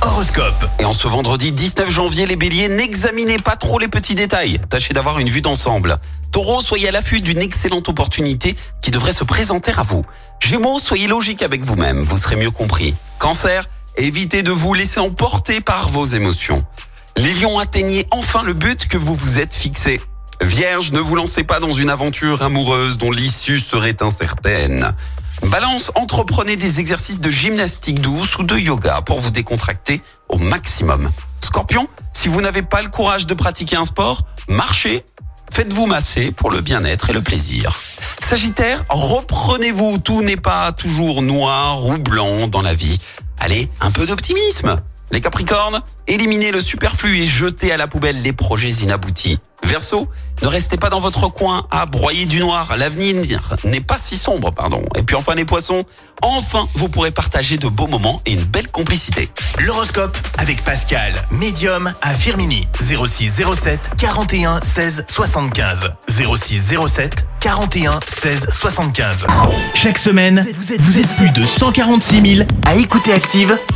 Horoscope. Et en ce vendredi 19 janvier, les béliers, n'examinez pas trop les petits détails. Tâchez d'avoir une vue d'ensemble. Taureau, soyez à l'affût d'une excellente opportunité qui devrait se présenter à vous. Gémeaux, soyez logique avec vous-même, vous serez mieux compris. Cancer, évitez de vous laisser emporter par vos émotions. Les lions, atteignez enfin le but que vous vous êtes fixé. Vierge, ne vous lancez pas dans une aventure amoureuse dont l'issue serait incertaine. Balance, entreprenez des exercices de gymnastique douce ou de yoga pour vous décontracter au maximum. Scorpion, si vous n'avez pas le courage de pratiquer un sport, marchez, faites-vous masser pour le bien-être et le plaisir. Sagittaire, reprenez-vous, tout n'est pas toujours noir ou blanc dans la vie. Allez, un peu d'optimisme. Les Capricornes, éliminez le superflu et jetez à la poubelle les projets inaboutis. Verseau, ne restez pas dans votre coin à broyer du noir. L'avenir n'est pas si sombre, pardon. Et puis enfin les poissons, enfin vous pourrez partager de beaux moments et une belle complicité. L'horoscope avec Pascal, médium à Firmini. 06 07 41 16 75. 06 07 41 16 75. Chaque semaine, vous êtes plus de 146 000 à écouter Active